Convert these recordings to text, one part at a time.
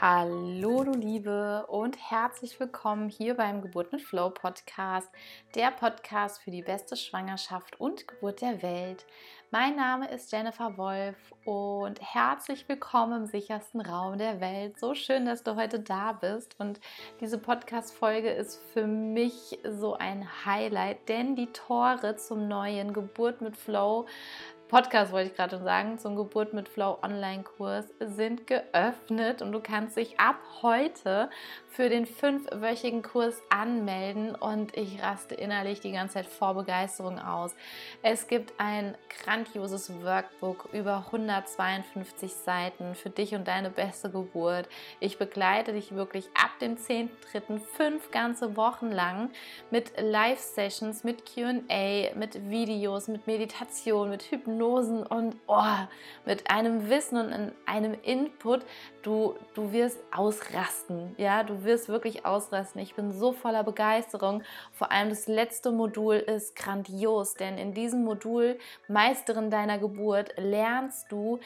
Hallo du Liebe und herzlich willkommen hier beim Geburt mit Flow Podcast, der Podcast für die beste Schwangerschaft und Geburt der Welt. Mein Name ist Jennifer Wolf und herzlich willkommen im sichersten Raum der Welt. So schön, dass du heute da bist und diese Podcast Folge ist für mich so ein Highlight, denn die Tore zum neuen Geburt mit Flow Podcast wollte ich gerade sagen, zum Geburt mit Flow Online-Kurs sind geöffnet und du kannst dich ab heute für den fünfwöchigen Kurs anmelden und ich raste innerlich die ganze Zeit vor Begeisterung aus. Es gibt ein grandioses Workbook über 152 Seiten für dich und deine beste Geburt. Ich begleite dich wirklich ab dem 10.3. fünf ganze Wochen lang mit Live-Sessions, mit QA, mit Videos, mit Meditation, mit Hypnosen und oh, mit einem Wissen und einem Input. Du, du wirst ausrasten, ja, du wirst wirklich ausrasten. Ich bin so voller Begeisterung. Vor allem das letzte Modul ist grandios, denn in diesem Modul Meisterin deiner Geburt lernst du,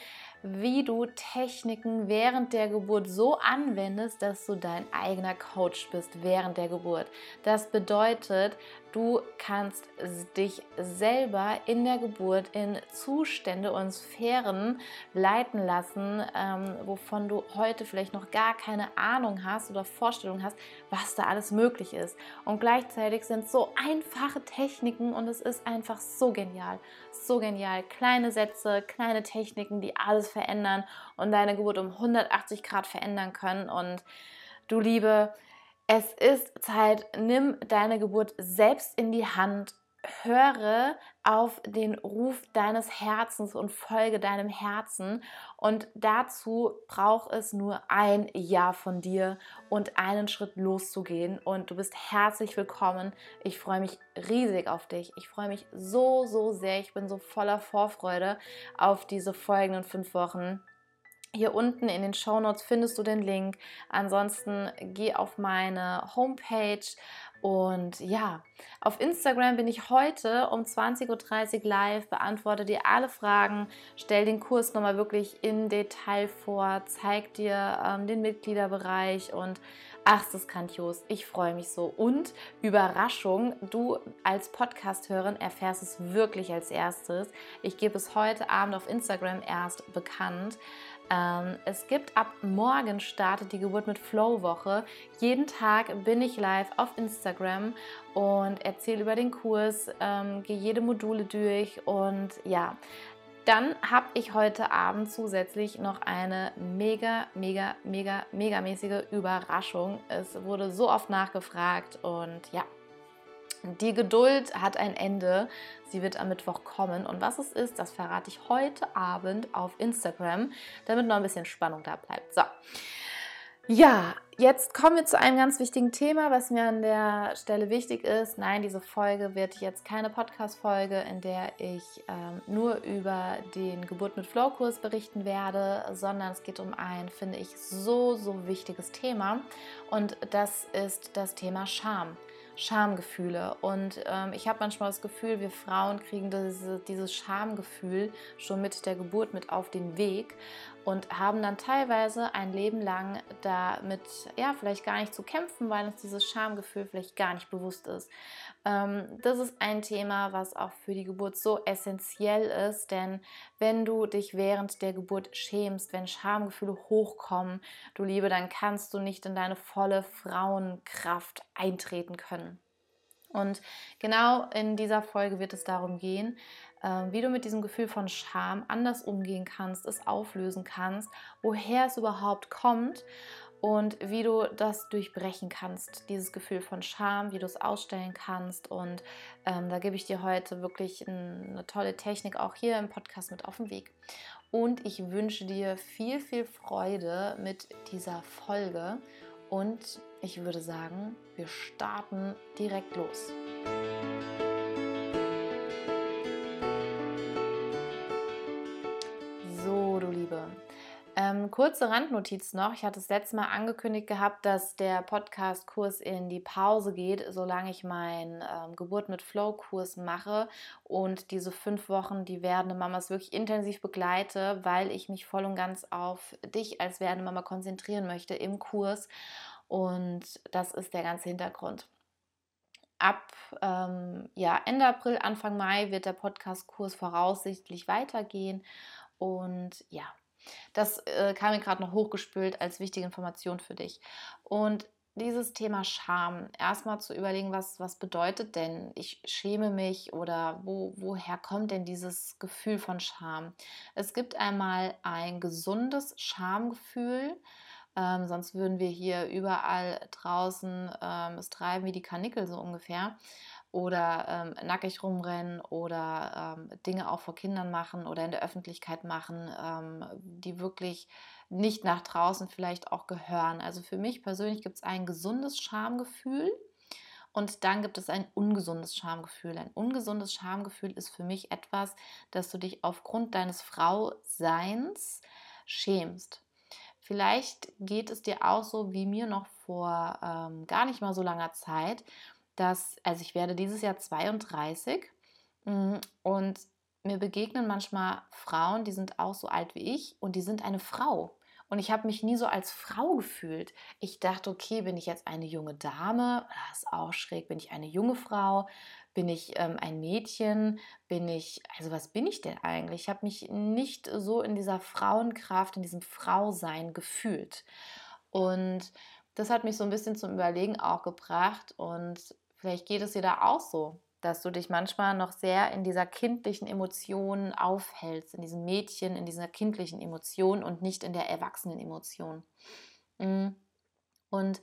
wie du Techniken während der Geburt so anwendest, dass du dein eigener Coach bist während der Geburt. Das bedeutet, du kannst dich selber in der Geburt in Zustände und Sphären leiten lassen, ähm, wovon du heute vielleicht noch gar keine Ahnung hast oder Vorstellung hast, was da alles möglich ist. Und gleichzeitig sind so einfache Techniken und es ist einfach so genial, so genial. Kleine Sätze, kleine Techniken, die alles verändern und deine Geburt um 180 Grad verändern können. Und du Liebe, es ist Zeit, nimm deine Geburt selbst in die Hand höre auf den Ruf deines Herzens und folge deinem Herzen. Und dazu braucht es nur ein Ja von dir und einen Schritt loszugehen. Und du bist herzlich willkommen. Ich freue mich riesig auf dich. Ich freue mich so, so sehr. Ich bin so voller Vorfreude auf diese folgenden fünf Wochen. Hier unten in den Show Notes findest du den Link. Ansonsten geh auf meine Homepage und ja, auf Instagram bin ich heute um 20.30 Uhr live, beantworte dir alle Fragen, stell den Kurs nochmal wirklich in Detail vor, zeig dir ähm, den Mitgliederbereich und ach, das ist grandios. Ich freue mich so. Und Überraschung, du als Podcast-Hörerin erfährst es wirklich als erstes. Ich gebe es heute Abend auf Instagram erst bekannt. Ähm, es gibt ab morgen startet die Geburt mit Flow Woche. Jeden Tag bin ich live auf Instagram und erzähle über den Kurs, ähm, gehe jede Module durch und ja. Dann habe ich heute Abend zusätzlich noch eine mega, mega, mega, mega mäßige Überraschung. Es wurde so oft nachgefragt und ja, die Geduld hat ein Ende. Sie wird am Mittwoch kommen. Und was es ist, das verrate ich heute Abend auf Instagram, damit noch ein bisschen Spannung da bleibt. So. Ja, jetzt kommen wir zu einem ganz wichtigen Thema, was mir an der Stelle wichtig ist. Nein, diese Folge wird jetzt keine Podcast-Folge, in der ich ähm, nur über den Geburt mit Flow-Kurs berichten werde, sondern es geht um ein, finde ich, so, so wichtiges Thema. Und das ist das Thema Scham. Schamgefühle. Und ähm, ich habe manchmal das Gefühl, wir Frauen kriegen diese, dieses Schamgefühl schon mit der Geburt mit auf den Weg und haben dann teilweise ein Leben lang damit, ja, vielleicht gar nicht zu kämpfen, weil uns dieses Schamgefühl vielleicht gar nicht bewusst ist. Ähm, das ist ein Thema, was auch für die Geburt so essentiell ist, denn wenn du dich während der Geburt schämst, wenn Schamgefühle hochkommen, du Liebe, dann kannst du nicht in deine volle Frauenkraft eintreten können. Und genau in dieser Folge wird es darum gehen, wie du mit diesem Gefühl von Scham anders umgehen kannst, es auflösen kannst, woher es überhaupt kommt und wie du das durchbrechen kannst, dieses Gefühl von Scham, wie du es ausstellen kannst. Und ähm, da gebe ich dir heute wirklich eine tolle Technik auch hier im Podcast mit auf den Weg. Und ich wünsche dir viel, viel Freude mit dieser Folge. Und ich würde sagen, wir starten direkt los. Kurze Randnotiz noch. Ich hatte das letzte Mal angekündigt gehabt, dass der Podcast-Kurs in die Pause geht, solange ich meinen ähm, Geburt mit Flow-Kurs mache. Und diese fünf Wochen, die werdende Mamas wirklich intensiv begleite, weil ich mich voll und ganz auf dich als werdende Mama konzentrieren möchte im Kurs. Und das ist der ganze Hintergrund. Ab ähm, ja, Ende April, Anfang Mai wird der Podcast-Kurs voraussichtlich weitergehen. Und ja, das äh, kam mir gerade noch hochgespült als wichtige Information für dich. Und dieses Thema Scham, erstmal zu überlegen, was, was bedeutet denn, ich schäme mich oder wo, woher kommt denn dieses Gefühl von Scham? Es gibt einmal ein gesundes Schamgefühl, ähm, sonst würden wir hier überall draußen ähm, es treiben wie die Kanickel so ungefähr oder ähm, nackig rumrennen oder ähm, Dinge auch vor Kindern machen oder in der Öffentlichkeit machen, ähm, die wirklich nicht nach draußen vielleicht auch gehören. Also für mich persönlich gibt es ein gesundes Schamgefühl und dann gibt es ein ungesundes Schamgefühl. Ein ungesundes Schamgefühl ist für mich etwas, dass du dich aufgrund deines Frauseins schämst. Vielleicht geht es dir auch so wie mir noch vor ähm, gar nicht mal so langer Zeit, dass, also ich werde dieses Jahr 32 mm, und mir begegnen manchmal Frauen, die sind auch so alt wie ich und die sind eine Frau. Und ich habe mich nie so als Frau gefühlt. Ich dachte, okay, bin ich jetzt eine junge Dame? Das ist auch schräg. Bin ich eine junge Frau? Bin ich ähm, ein Mädchen? Bin ich, also was bin ich denn eigentlich? Ich habe mich nicht so in dieser Frauenkraft, in diesem Frausein gefühlt. Und das hat mich so ein bisschen zum Überlegen auch gebracht. Und Vielleicht geht es dir da auch so, dass du dich manchmal noch sehr in dieser kindlichen Emotion aufhältst, in diesem Mädchen, in dieser kindlichen Emotion und nicht in der erwachsenen Emotion. Mm. Und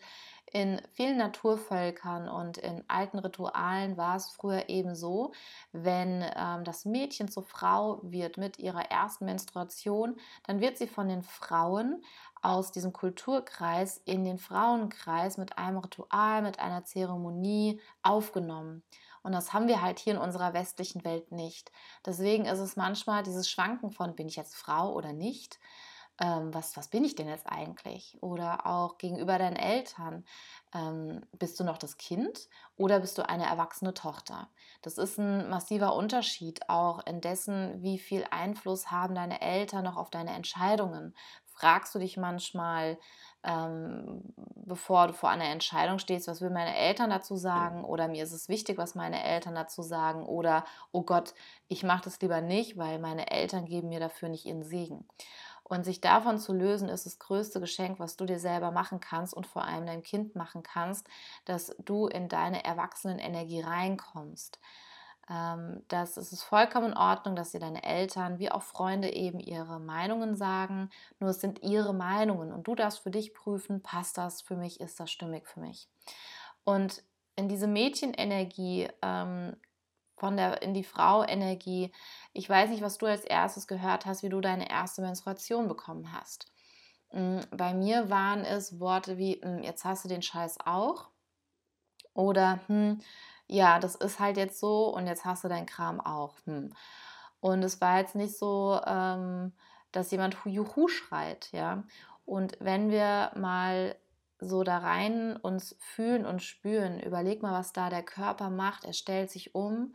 in vielen Naturvölkern und in alten Ritualen war es früher eben so, wenn ähm, das Mädchen zur Frau wird mit ihrer ersten Menstruation, dann wird sie von den Frauen aus diesem Kulturkreis in den Frauenkreis mit einem Ritual, mit einer Zeremonie aufgenommen. Und das haben wir halt hier in unserer westlichen Welt nicht. Deswegen ist es manchmal dieses Schwanken von, bin ich jetzt Frau oder nicht? Ähm, was, was bin ich denn jetzt eigentlich? Oder auch gegenüber deinen Eltern. Ähm, bist du noch das Kind oder bist du eine erwachsene Tochter? Das ist ein massiver Unterschied auch in dessen, wie viel Einfluss haben deine Eltern noch auf deine Entscheidungen fragst du dich manchmal, ähm, bevor du vor einer Entscheidung stehst, was will meine Eltern dazu sagen? Oder mir ist es wichtig, was meine Eltern dazu sagen? Oder, oh Gott, ich mache das lieber nicht, weil meine Eltern geben mir dafür nicht ihren Segen. Und sich davon zu lösen, ist das größte Geschenk, was du dir selber machen kannst und vor allem deinem Kind machen kannst, dass du in deine Erwachsenenenergie reinkommst ähm, dass es ist vollkommen in Ordnung, dass dir deine Eltern wie auch Freunde eben ihre Meinungen sagen. Nur es sind ihre Meinungen und du darfst für dich prüfen, passt das für mich, ist das stimmig für mich. Und in diese Mädchenenergie, ähm, von der in die Frau-Energie, ich weiß nicht, was du als erstes gehört hast, wie du deine erste Menstruation bekommen hast. Mm, bei mir waren es Worte wie, mm, jetzt hast du den Scheiß auch. Oder, hm, ja, das ist halt jetzt so und jetzt hast du deinen Kram auch. Hm. Und es war jetzt nicht so, ähm, dass jemand Juhu schreit, ja. Und wenn wir mal so da rein uns fühlen und spüren, überleg mal, was da der Körper macht. Er stellt sich um,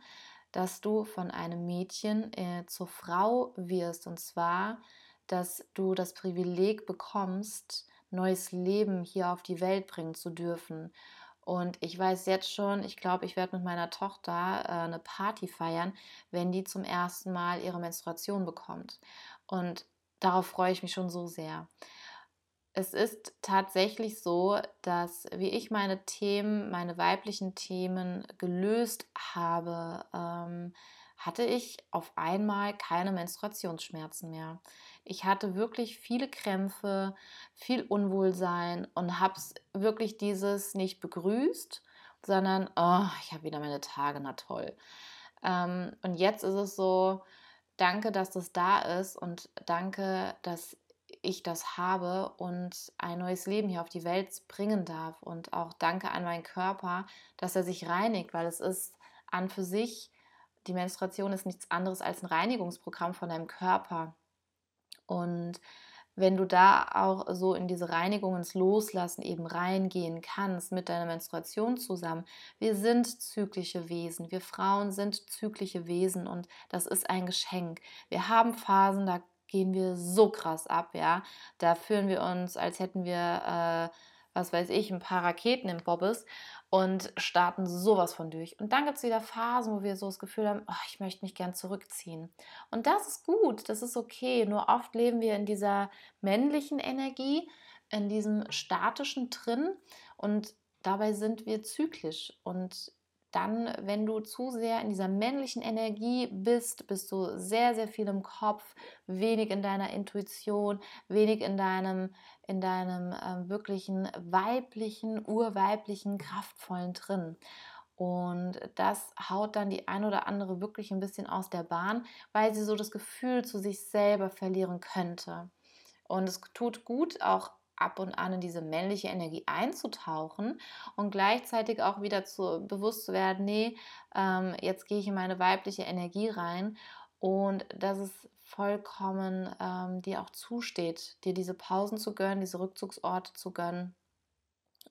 dass du von einem Mädchen äh, zur Frau wirst. Und zwar, dass du das Privileg bekommst, neues Leben hier auf die Welt bringen zu dürfen. Und ich weiß jetzt schon, ich glaube, ich werde mit meiner Tochter äh, eine Party feiern, wenn die zum ersten Mal ihre Menstruation bekommt. Und darauf freue ich mich schon so sehr. Es ist tatsächlich so, dass wie ich meine Themen, meine weiblichen Themen gelöst habe, ähm, hatte ich auf einmal keine Menstruationsschmerzen mehr. Ich hatte wirklich viele Krämpfe, viel Unwohlsein und habe wirklich dieses nicht begrüßt, sondern, oh, ich habe wieder meine Tage, na toll. Ähm, und jetzt ist es so, danke, dass das da ist und danke, dass ich das habe und ein neues Leben hier auf die Welt bringen darf. Und auch danke an meinen Körper, dass er sich reinigt, weil es ist an für sich, die Menstruation ist nichts anderes als ein Reinigungsprogramm von deinem Körper. Und wenn du da auch so in diese Reinigung, ins Loslassen eben reingehen kannst mit deiner Menstruation zusammen. Wir sind zyklische Wesen. Wir Frauen sind zyklische Wesen und das ist ein Geschenk. Wir haben Phasen, da gehen wir so krass ab, ja. Da fühlen wir uns, als hätten wir, äh, was weiß ich, ein paar Raketen im Bobbes und starten sowas von durch. Und dann gibt es wieder Phasen, wo wir so das Gefühl haben, oh, ich möchte mich gern zurückziehen. Und das ist gut, das ist okay. Nur oft leben wir in dieser männlichen Energie, in diesem statischen drin und dabei sind wir zyklisch. Und dann, wenn du zu sehr in dieser männlichen Energie bist, bist du sehr, sehr viel im Kopf, wenig in deiner Intuition, wenig in deinem, in deinem äh, wirklichen weiblichen, urweiblichen, kraftvollen drin. Und das haut dann die ein oder andere wirklich ein bisschen aus der Bahn, weil sie so das Gefühl zu sich selber verlieren könnte. Und es tut gut, auch ab und an in diese männliche Energie einzutauchen und gleichzeitig auch wieder zu, bewusst zu werden, nee, ähm, jetzt gehe ich in meine weibliche Energie rein und dass es vollkommen ähm, dir auch zusteht, dir diese Pausen zu gönnen, diese Rückzugsorte zu gönnen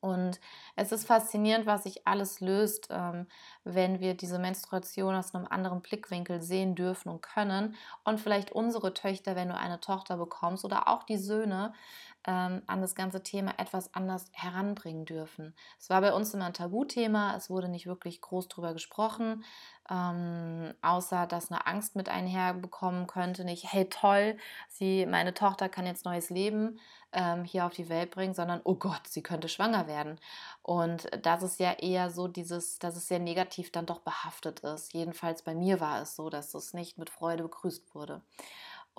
und es ist faszinierend, was sich alles löst, ähm, wenn wir diese Menstruation aus einem anderen Blickwinkel sehen dürfen und können. Und vielleicht unsere Töchter, wenn du eine Tochter bekommst, oder auch die Söhne ähm, an das ganze Thema etwas anders heranbringen dürfen. Es war bei uns immer ein Tabuthema, es wurde nicht wirklich groß drüber gesprochen, ähm, außer dass eine Angst mit einherbekommen könnte. Nicht, hey toll, sie, meine Tochter kann jetzt neues Leben ähm, hier auf die Welt bringen, sondern oh Gott, sie könnte schwanger werden. Und das ist ja eher so dieses, dass es sehr negativ dann doch behaftet ist. Jedenfalls bei mir war es so, dass es nicht mit Freude begrüßt wurde.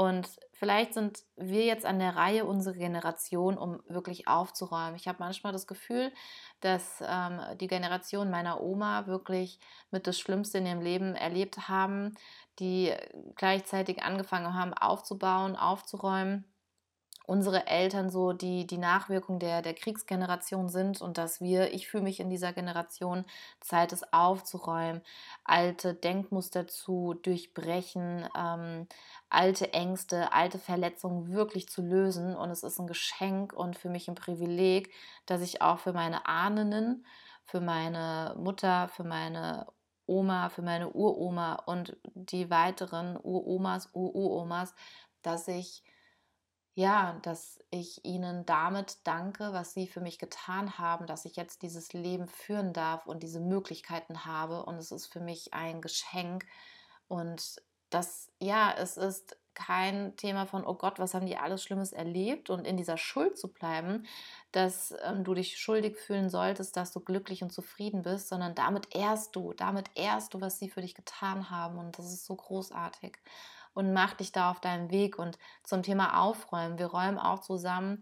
Und vielleicht sind wir jetzt an der Reihe, unsere Generation, um wirklich aufzuräumen. Ich habe manchmal das Gefühl, dass ähm, die Generation meiner Oma wirklich mit das Schlimmste in ihrem Leben erlebt haben, die gleichzeitig angefangen haben aufzubauen, aufzuräumen unsere Eltern so die, die Nachwirkung der, der Kriegsgeneration sind und dass wir, ich fühle mich in dieser Generation, Zeit ist aufzuräumen, alte Denkmuster zu durchbrechen, ähm, alte Ängste, alte Verletzungen wirklich zu lösen. Und es ist ein Geschenk und für mich ein Privileg, dass ich auch für meine Ahnen, für meine Mutter, für meine Oma, für meine Uroma und die weiteren Uromas, Uromas, dass ich ja, dass ich ihnen damit danke, was sie für mich getan haben, dass ich jetzt dieses Leben führen darf und diese Möglichkeiten habe. Und es ist für mich ein Geschenk. Und das, ja, es ist kein Thema von, oh Gott, was haben die alles Schlimmes erlebt und in dieser Schuld zu bleiben, dass ähm, du dich schuldig fühlen solltest, dass du glücklich und zufrieden bist, sondern damit ehrst du, damit ehrst du, was sie für dich getan haben und das ist so großartig und mach dich da auf deinem Weg. Und zum Thema Aufräumen, wir räumen auch zusammen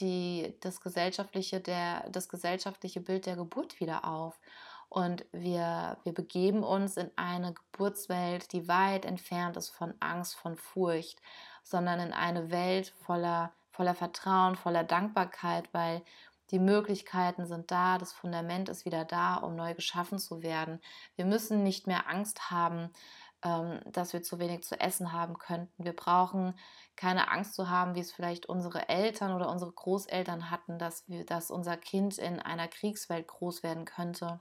die, das, gesellschaftliche, der, das gesellschaftliche Bild der Geburt wieder auf. Und wir, wir begeben uns in eine Geburtswelt, die weit entfernt ist von Angst, von Furcht, sondern in eine Welt voller, voller Vertrauen, voller Dankbarkeit, weil die Möglichkeiten sind da, das Fundament ist wieder da, um neu geschaffen zu werden. Wir müssen nicht mehr Angst haben, dass wir zu wenig zu essen haben könnten. Wir brauchen keine Angst zu haben, wie es vielleicht unsere Eltern oder unsere Großeltern hatten, dass, wir, dass unser Kind in einer Kriegswelt groß werden könnte.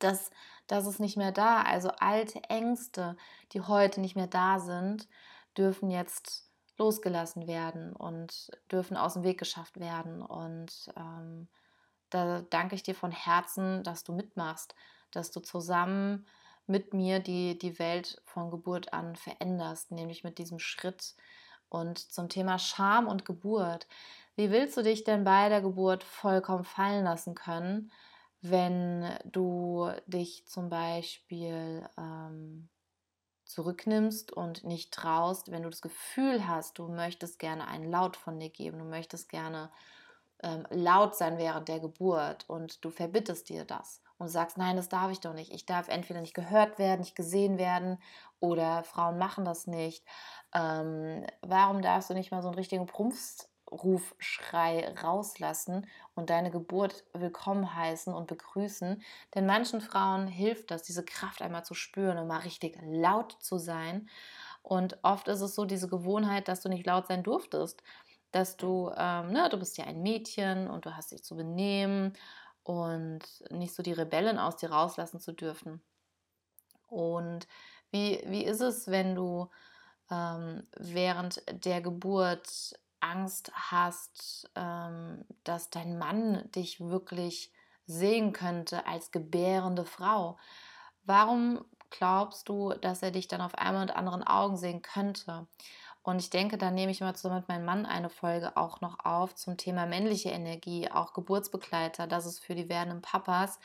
Das, das ist nicht mehr da. Also alte Ängste, die heute nicht mehr da sind, dürfen jetzt losgelassen werden und dürfen aus dem Weg geschafft werden. Und ähm, da danke ich dir von Herzen, dass du mitmachst, dass du zusammen mit mir die, die Welt von Geburt an veränderst, nämlich mit diesem Schritt. Und zum Thema Scham und Geburt. Wie willst du dich denn bei der Geburt vollkommen fallen lassen können, wenn du dich zum Beispiel ähm, zurücknimmst und nicht traust, wenn du das Gefühl hast, du möchtest gerne einen Laut von dir geben, du möchtest gerne ähm, laut sein während der Geburt und du verbittest dir das und sagst, nein, das darf ich doch nicht. Ich darf entweder nicht gehört werden, nicht gesehen werden oder Frauen machen das nicht. Ähm, warum darfst du nicht mal so einen richtigen Prumpfrufschrei rauslassen und deine Geburt willkommen heißen und begrüßen? Denn manchen Frauen hilft das, diese Kraft einmal zu spüren und mal richtig laut zu sein. Und oft ist es so diese Gewohnheit, dass du nicht laut sein durftest dass du, ähm, ne, du bist ja ein Mädchen und du hast dich zu benehmen und nicht so die Rebellen aus dir rauslassen zu dürfen. Und wie, wie ist es, wenn du ähm, während der Geburt Angst hast, ähm, dass dein Mann dich wirklich sehen könnte als gebärende Frau? Warum glaubst du, dass er dich dann auf einmal mit anderen Augen sehen könnte? Und ich denke, da nehme ich mal zusammen mit meinem Mann eine Folge auch noch auf zum Thema männliche Energie, auch Geburtsbegleiter, dass es für die werdenden Papas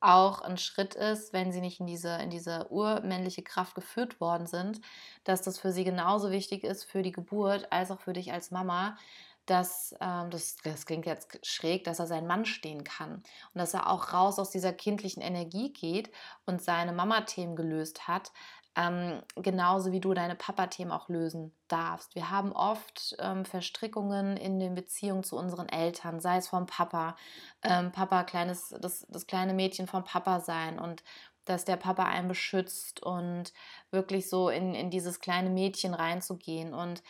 auch ein Schritt ist, wenn sie nicht in diese, in diese urmännliche Kraft geführt worden sind, dass das für sie genauso wichtig ist für die Geburt als auch für dich als Mama, dass, ähm, das, das klingt jetzt schräg, dass er sein Mann stehen kann und dass er auch raus aus dieser kindlichen Energie geht und seine Mama-Themen gelöst hat, ähm, genauso wie du deine Papa-Themen auch lösen darfst. Wir haben oft ähm, Verstrickungen in den Beziehungen zu unseren Eltern, sei es vom Papa, ähm, Papa, kleines, das, das kleine Mädchen vom Papa sein und dass der Papa einen beschützt und wirklich so in, in dieses kleine Mädchen reinzugehen und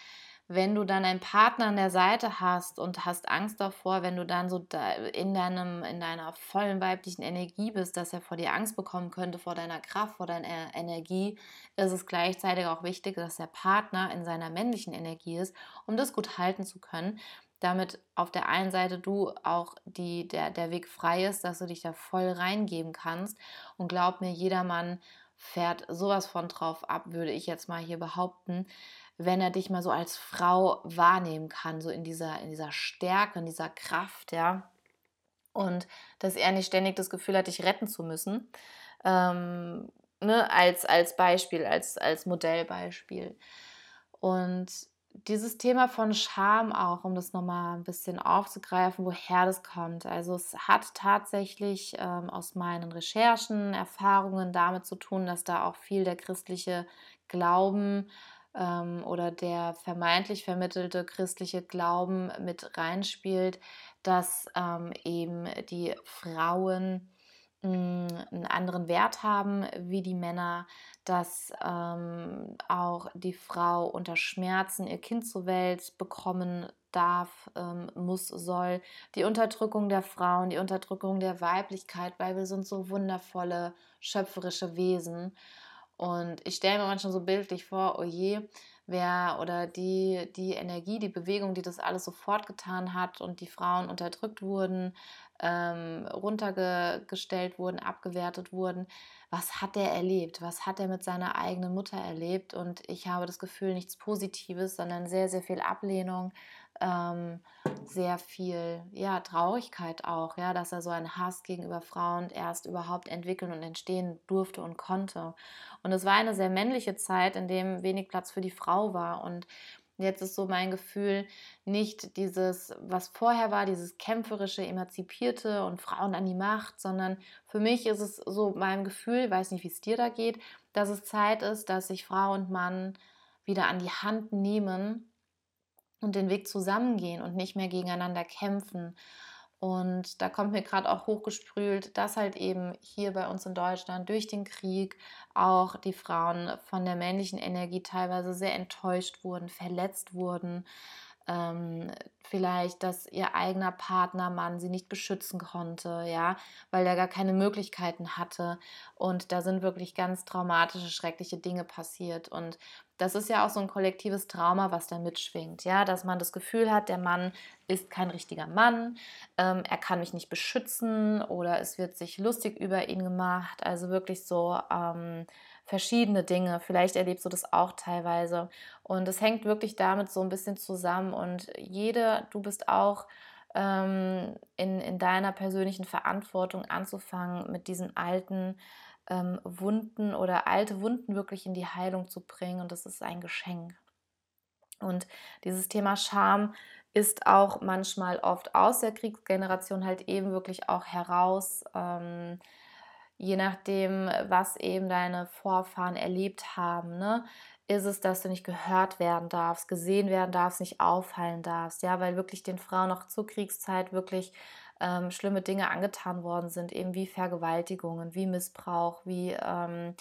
wenn du dann einen Partner an der Seite hast und hast Angst davor, wenn du dann so in, deinem, in deiner vollen weiblichen Energie bist, dass er vor dir Angst bekommen könnte, vor deiner Kraft, vor deiner Energie, ist es gleichzeitig auch wichtig, dass der Partner in seiner männlichen Energie ist, um das gut halten zu können. Damit auf der einen Seite du auch die, der, der Weg frei ist, dass du dich da voll reingeben kannst. Und glaub mir, jeder Mann fährt sowas von drauf ab, würde ich jetzt mal hier behaupten wenn er dich mal so als Frau wahrnehmen kann, so in dieser, in dieser Stärke, in dieser Kraft, ja. Und dass er nicht ständig das Gefühl hat, dich retten zu müssen. Ähm, ne, als, als Beispiel, als, als Modellbeispiel. Und dieses Thema von Scham auch, um das nochmal ein bisschen aufzugreifen, woher das kommt. Also es hat tatsächlich ähm, aus meinen Recherchen, Erfahrungen damit zu tun, dass da auch viel der christliche Glauben oder der vermeintlich vermittelte christliche Glauben mit reinspielt, dass ähm, eben die Frauen hm, einen anderen Wert haben wie die Männer, dass ähm, auch die Frau unter Schmerzen ihr Kind zur Welt bekommen darf, ähm, muss, soll. Die Unterdrückung der Frauen, die Unterdrückung der Weiblichkeit, weil wir sind so wundervolle, schöpferische Wesen. Und ich stelle mir manchmal so bildlich vor, oh je, wer oder die, die Energie, die Bewegung, die das alles so fortgetan hat und die Frauen unterdrückt wurden, ähm, runtergestellt wurden, abgewertet wurden. Was hat er erlebt? Was hat er mit seiner eigenen Mutter erlebt? Und ich habe das Gefühl, nichts Positives, sondern sehr, sehr viel Ablehnung, ähm, sehr viel ja, Traurigkeit auch, ja, dass er so einen Hass gegenüber Frauen erst überhaupt entwickeln und entstehen durfte und konnte. Und es war eine sehr männliche Zeit, in dem wenig Platz für die Frau war. Und jetzt ist so mein Gefühl, nicht dieses, was vorher war, dieses kämpferische, emanzipierte und Frauen an die Macht, sondern für mich ist es so mein Gefühl, weiß nicht, wie es dir da geht, dass es Zeit ist, dass sich Frau und Mann wieder an die Hand nehmen und den Weg zusammengehen und nicht mehr gegeneinander kämpfen. Und da kommt mir gerade auch hochgesprüht, dass halt eben hier bei uns in Deutschland durch den Krieg auch die Frauen von der männlichen Energie teilweise sehr enttäuscht wurden, verletzt wurden, ähm, vielleicht, dass ihr eigener Partner, Mann sie nicht beschützen konnte, ja, weil er gar keine Möglichkeiten hatte. Und da sind wirklich ganz traumatische, schreckliche Dinge passiert. Und das ist ja auch so ein kollektives Trauma, was da mitschwingt, ja, dass man das Gefühl hat, der Mann ist kein richtiger Mann, ähm, er kann mich nicht beschützen oder es wird sich lustig über ihn gemacht. Also wirklich so ähm, verschiedene Dinge. Vielleicht erlebst du das auch teilweise. Und es hängt wirklich damit so ein bisschen zusammen. Und jede, du bist auch ähm, in, in deiner persönlichen Verantwortung anzufangen, mit diesen alten ähm, Wunden oder alte Wunden wirklich in die Heilung zu bringen. Und das ist ein Geschenk. Und dieses Thema Scham ist auch manchmal oft aus der Kriegsgeneration halt eben wirklich auch heraus. Ähm, je nachdem, was eben deine Vorfahren erlebt haben, ne, ist es, dass du nicht gehört werden darfst, gesehen werden darfst, nicht auffallen darfst, ja, weil wirklich den Frauen noch zur Kriegszeit wirklich ähm, schlimme Dinge angetan worden sind, eben wie Vergewaltigungen, wie Missbrauch, wie ähm,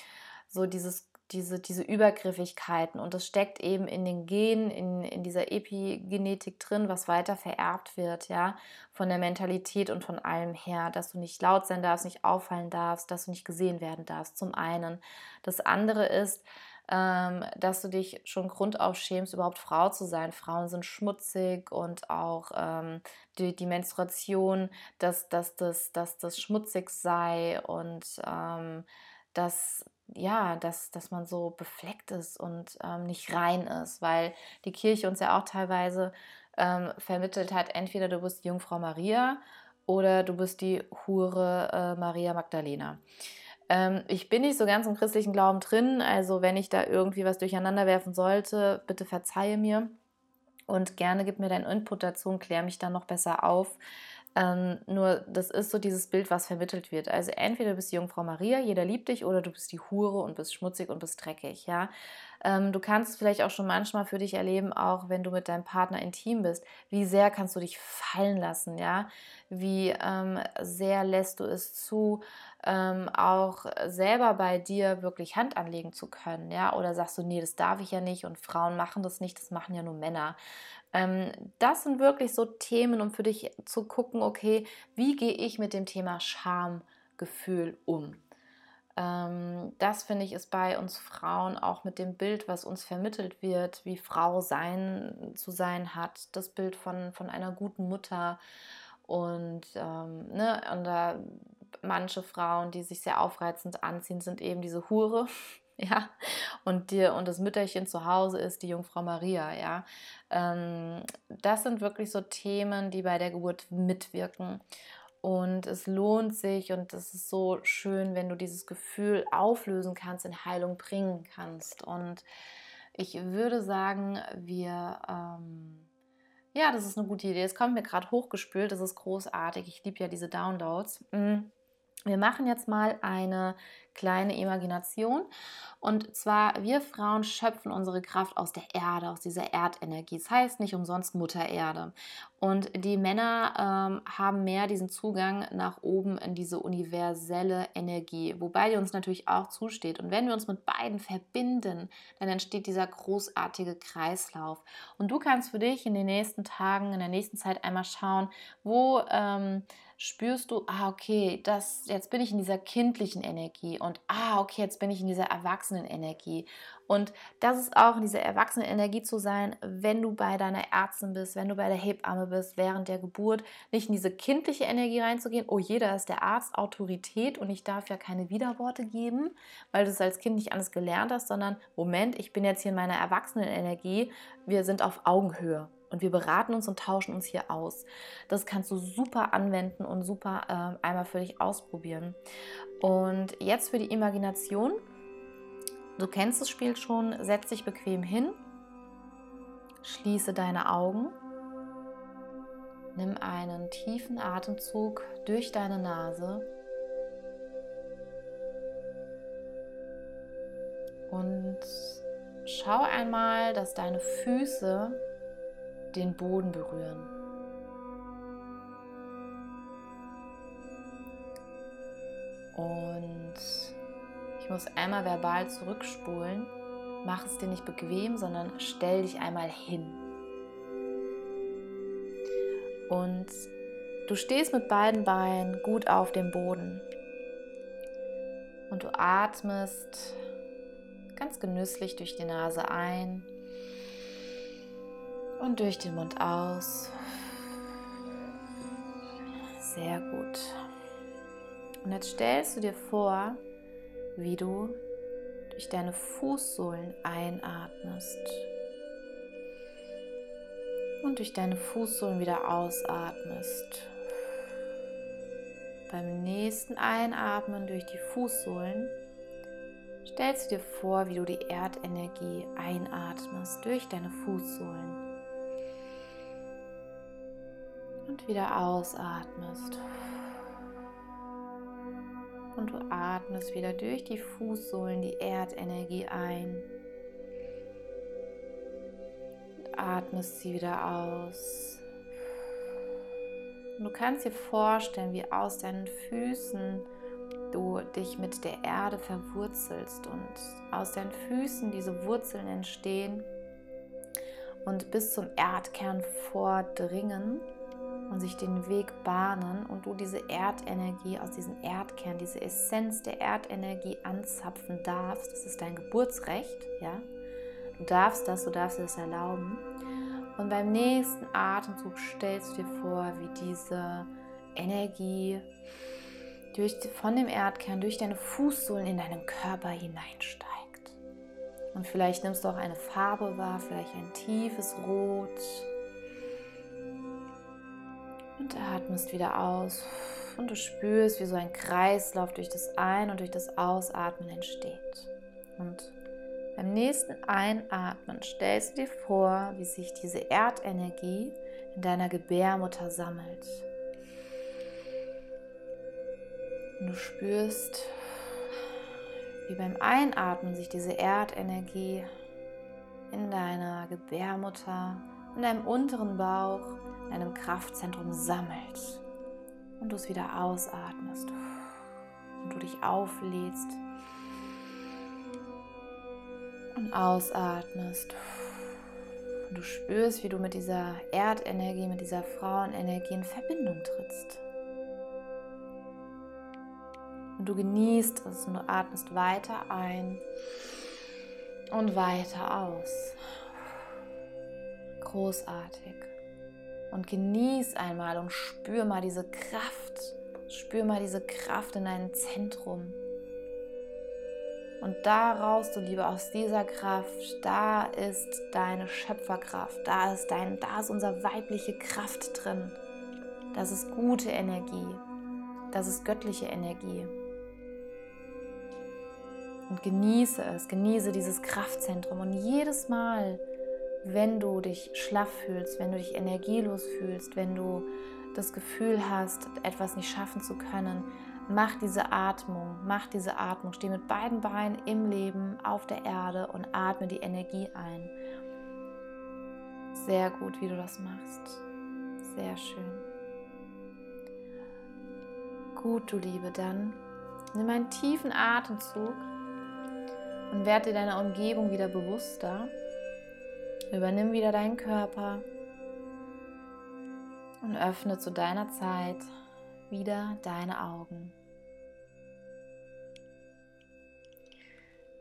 so dieses diese, diese Übergriffigkeiten und das steckt eben in den Genen, in, in dieser Epigenetik drin, was weiter vererbt wird, ja, von der Mentalität und von allem her, dass du nicht laut sein darfst, nicht auffallen darfst, dass du nicht gesehen werden darfst, zum einen. Das andere ist, ähm, dass du dich schon grundauf schämst, überhaupt Frau zu sein. Frauen sind schmutzig und auch ähm, die, die Menstruation, dass, dass, das, dass das schmutzig sei und ähm, dass ja, dass, dass man so befleckt ist und ähm, nicht rein ist, weil die Kirche uns ja auch teilweise ähm, vermittelt hat, entweder du bist die Jungfrau Maria oder du bist die Hure äh, Maria Magdalena. Ähm, ich bin nicht so ganz im christlichen Glauben drin, also wenn ich da irgendwie was durcheinander werfen sollte, bitte verzeihe mir und gerne gib mir deinen Input dazu und klär mich dann noch besser auf. Ähm, nur das ist so dieses Bild, was vermittelt wird. Also entweder du bist die Jungfrau Maria, jeder liebt dich, oder du bist die Hure und bist schmutzig und bist dreckig. Ja, ähm, du kannst vielleicht auch schon manchmal für dich erleben, auch wenn du mit deinem Partner intim bist, wie sehr kannst du dich fallen lassen. Ja, wie ähm, sehr lässt du es zu, ähm, auch selber bei dir wirklich Hand anlegen zu können. Ja, oder sagst du, nee, das darf ich ja nicht und Frauen machen das nicht, das machen ja nur Männer. Ähm, das sind wirklich so Themen, um für dich zu gucken, okay, wie gehe ich mit dem Thema Schamgefühl um? Ähm, das finde ich ist bei uns Frauen auch mit dem Bild, was uns vermittelt wird, wie Frau sein zu sein hat, das Bild von, von einer guten Mutter und, ähm, ne, und da manche Frauen, die sich sehr aufreizend anziehen, sind eben diese Hure. ja, und, dir, und das Mütterchen zu Hause ist die Jungfrau Maria, ja. Ähm, das sind wirklich so Themen, die bei der Geburt mitwirken. Und es lohnt sich und es ist so schön, wenn du dieses Gefühl auflösen kannst, in Heilung bringen kannst. Und ich würde sagen, wir, ähm, ja, das ist eine gute Idee. Es kommt mir gerade hochgespült, das ist großartig. Ich liebe ja diese Downloads. Mhm. Wir machen jetzt mal eine kleine Imagination. Und zwar, wir Frauen schöpfen unsere Kraft aus der Erde, aus dieser Erdenergie. Das heißt nicht umsonst Mutter Erde. Und die Männer ähm, haben mehr diesen Zugang nach oben in diese universelle Energie, wobei die uns natürlich auch zusteht. Und wenn wir uns mit beiden verbinden, dann entsteht dieser großartige Kreislauf. Und du kannst für dich in den nächsten Tagen, in der nächsten Zeit einmal schauen, wo ähm, spürst du, ah, okay, das, jetzt bin ich in dieser kindlichen Energie und ah, okay, jetzt bin ich in dieser Erwachsenenenergie. Und das ist auch in dieser Erwachsenenenergie zu sein, wenn du bei deiner Ärztin bist, wenn du bei der Hebamme bist, während der Geburt, nicht in diese kindliche Energie reinzugehen, oh, jeder ist der Arzt, Autorität und ich darf ja keine Widerworte geben, weil du es als Kind nicht alles gelernt hast, sondern Moment, ich bin jetzt hier in meiner Erwachsenenenergie, wir sind auf Augenhöhe und wir beraten uns und tauschen uns hier aus. Das kannst du super anwenden und super äh, einmal für dich ausprobieren. Und jetzt für die Imagination. Du kennst das Spiel schon, setz dich bequem hin, schließe deine Augen, nimm einen tiefen Atemzug durch deine Nase und schau einmal, dass deine Füße den Boden berühren. Und ich muss einmal verbal zurückspulen. Mach es dir nicht bequem, sondern stell dich einmal hin. Und du stehst mit beiden Beinen gut auf dem Boden. Und du atmest ganz genüsslich durch die Nase ein und durch den Mund aus. Sehr gut. Und jetzt stellst du dir vor, wie du durch deine Fußsohlen einatmest und durch deine Fußsohlen wieder ausatmest. Beim nächsten Einatmen durch die Fußsohlen stellst du dir vor, wie du die Erdenergie einatmest durch deine Fußsohlen und wieder ausatmest. Und du atmest wieder durch die Fußsohlen die Erdenergie ein. Und atmest sie wieder aus. Und du kannst dir vorstellen, wie aus deinen Füßen du dich mit der Erde verwurzelst und aus deinen Füßen diese Wurzeln entstehen und bis zum Erdkern vordringen und sich den Weg bahnen und du diese Erdenergie aus diesem Erdkern, diese Essenz der Erdenergie anzapfen darfst. Das ist dein Geburtsrecht, ja. Du darfst das, du darfst das erlauben. Und beim nächsten Atemzug stellst du dir vor, wie diese Energie durch, von dem Erdkern durch deine Fußsohlen in deinen Körper hineinsteigt. Und vielleicht nimmst du auch eine Farbe wahr, vielleicht ein tiefes Rot. Und atmest wieder aus. Und du spürst, wie so ein Kreislauf durch das Ein- und durch das Ausatmen entsteht. Und beim nächsten Einatmen stellst du dir vor, wie sich diese Erdenergie in deiner Gebärmutter sammelt. Und du spürst, wie beim Einatmen sich diese Erdenergie in deiner Gebärmutter, in deinem unteren Bauch, deinem Kraftzentrum sammelt. Und du es wieder ausatmest und du dich auflädst und ausatmest. Und du spürst, wie du mit dieser Erdenergie, mit dieser Frauenenergie in Verbindung trittst. Und du genießt es und du atmest weiter ein und weiter aus. Großartig. Und genieß einmal und spür mal diese Kraft. Spür mal diese Kraft in deinem Zentrum. Und daraus, du Liebe, aus dieser Kraft, da ist deine Schöpferkraft, da ist dein, da ist unsere weibliche Kraft drin. Das ist gute Energie. Das ist göttliche Energie und genieße es, genieße dieses Kraftzentrum. Und jedes Mal, wenn du dich schlaff fühlst, wenn du dich energielos fühlst, wenn du das Gefühl hast, etwas nicht schaffen zu können, mach diese Atmung, mach diese Atmung, steh mit beiden Beinen im Leben auf der Erde und atme die Energie ein. Sehr gut, wie du das machst. Sehr schön. Gut, du Liebe, dann nimm einen tiefen Atemzug und werde deiner Umgebung wieder bewusster. Übernimm wieder deinen Körper und öffne zu deiner Zeit wieder deine Augen.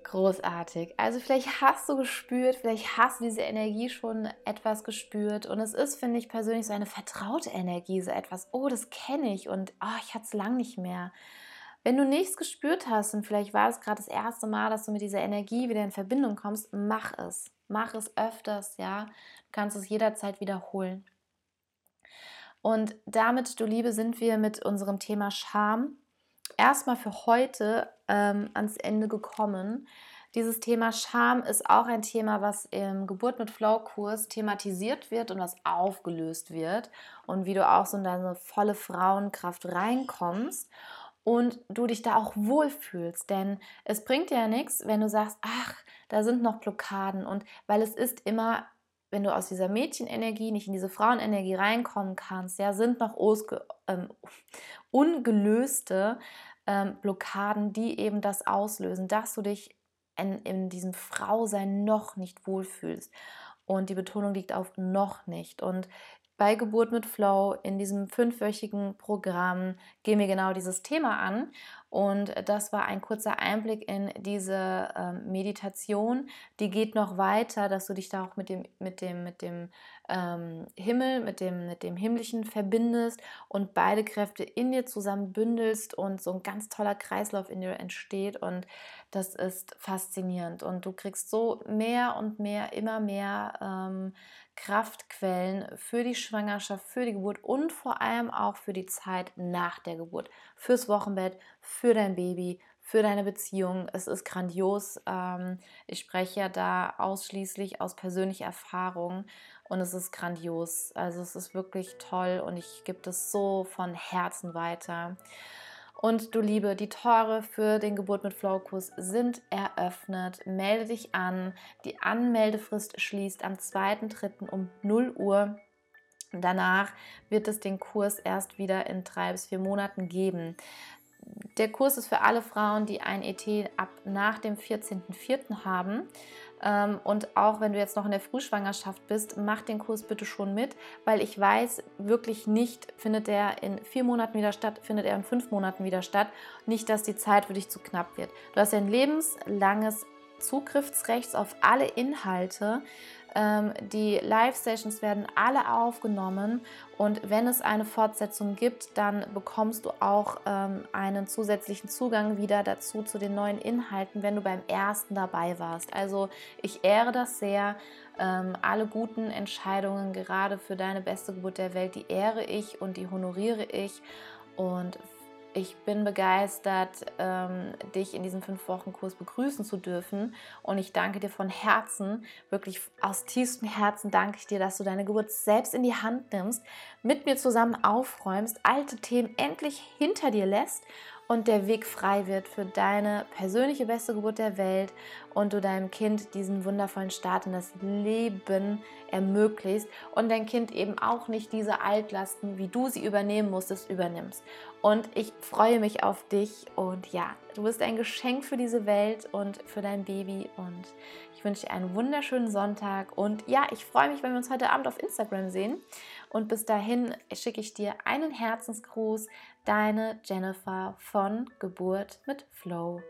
Großartig. Also vielleicht hast du gespürt, vielleicht hast du diese Energie schon etwas gespürt. Und es ist, finde ich persönlich, so eine vertraute Energie, so etwas, oh, das kenne ich und oh, ich hatte es lang nicht mehr. Wenn du nichts gespürt hast und vielleicht war es gerade das erste Mal, dass du mit dieser Energie wieder in Verbindung kommst, mach es. Mach es öfters, ja. Du kannst es jederzeit wiederholen. Und damit, du Liebe, sind wir mit unserem Thema Scham erstmal für heute ähm, ans Ende gekommen. Dieses Thema Scham ist auch ein Thema, was im Geburt mit Flow-Kurs thematisiert wird und was aufgelöst wird und wie du auch so in deine volle Frauenkraft reinkommst und du dich da auch wohlfühlst. Denn es bringt dir ja nichts, wenn du sagst, ach, da sind noch Blockaden. Und weil es ist immer, wenn du aus dieser Mädchenenergie nicht in diese Frauenenergie reinkommen kannst, ja, sind noch ähm, ungelöste ähm, Blockaden, die eben das auslösen, dass du dich in, in diesem Frausein noch nicht wohlfühlst. Und die Betonung liegt auf noch nicht. Und bei Geburt mit Flow in diesem fünfwöchigen Programm gehen wir genau dieses Thema an. Und das war ein kurzer Einblick in diese ähm, Meditation. Die geht noch weiter, dass du dich da auch mit dem, mit dem, mit dem ähm, Himmel, mit dem, mit dem Himmlischen verbindest und beide Kräfte in dir zusammen bündelst und so ein ganz toller Kreislauf in dir entsteht. Und das ist faszinierend. Und du kriegst so mehr und mehr, immer mehr ähm, Kraftquellen für die Schwangerschaft, für die Geburt und vor allem auch für die Zeit nach der Geburt, fürs Wochenbett, für dein Baby, für deine Beziehung. Es ist grandios. Ähm, ich spreche ja da ausschließlich aus persönlicher Erfahrung und es ist grandios. Also es ist wirklich toll und ich gebe das so von Herzen weiter. Und du Liebe, die Tore für den Geburt mit Flow-Kurs sind eröffnet. Melde dich an. Die Anmeldefrist schließt am 2.3. um 0 Uhr. Danach wird es den Kurs erst wieder in drei bis vier Monaten geben. der Kurs ist für alle Frauen, die ein ET ab nach dem 14.04. haben. Ähm, und auch wenn du jetzt noch in der Frühschwangerschaft bist, mach den Kurs bitte schon mit, weil ich weiß wirklich nicht, findet er in vier Monaten wieder statt, findet er in fünf Monaten wieder statt. Nicht, dass die Zeit für dich zu knapp wird. Du hast ein lebenslanges Zugriffsrecht auf alle Inhalte. Ähm, die Live-Sessions werden alle aufgenommen und wenn es eine Fortsetzung gibt, dann bekommst du auch ähm, einen zusätzlichen Zugang wieder dazu zu den neuen Inhalten, wenn du beim ersten dabei warst. Also ich ehre das sehr. Ähm, alle guten Entscheidungen, gerade für deine beste Geburt der Welt, die ehre ich und die honoriere ich. Und ich bin begeistert, ähm, dich in diesem Fünf-Wochen-Kurs begrüßen zu dürfen. Und ich danke dir von Herzen, wirklich aus tiefstem Herzen danke ich dir, dass du deine Geburt selbst in die Hand nimmst, mit mir zusammen aufräumst, alte Themen endlich hinter dir lässt und der Weg frei wird für deine persönliche beste Geburt der Welt und du deinem Kind diesen wundervollen Start in das Leben ermöglicht und dein Kind eben auch nicht diese Altlasten, wie du sie übernehmen musstest, übernimmst. Und ich freue mich auf dich und ja, du bist ein Geschenk für diese Welt und für dein Baby und ich wünsche dir einen wunderschönen Sonntag und ja, ich freue mich, wenn wir uns heute Abend auf Instagram sehen. Und bis dahin schicke ich dir einen Herzensgruß, deine Jennifer von Geburt mit Flow.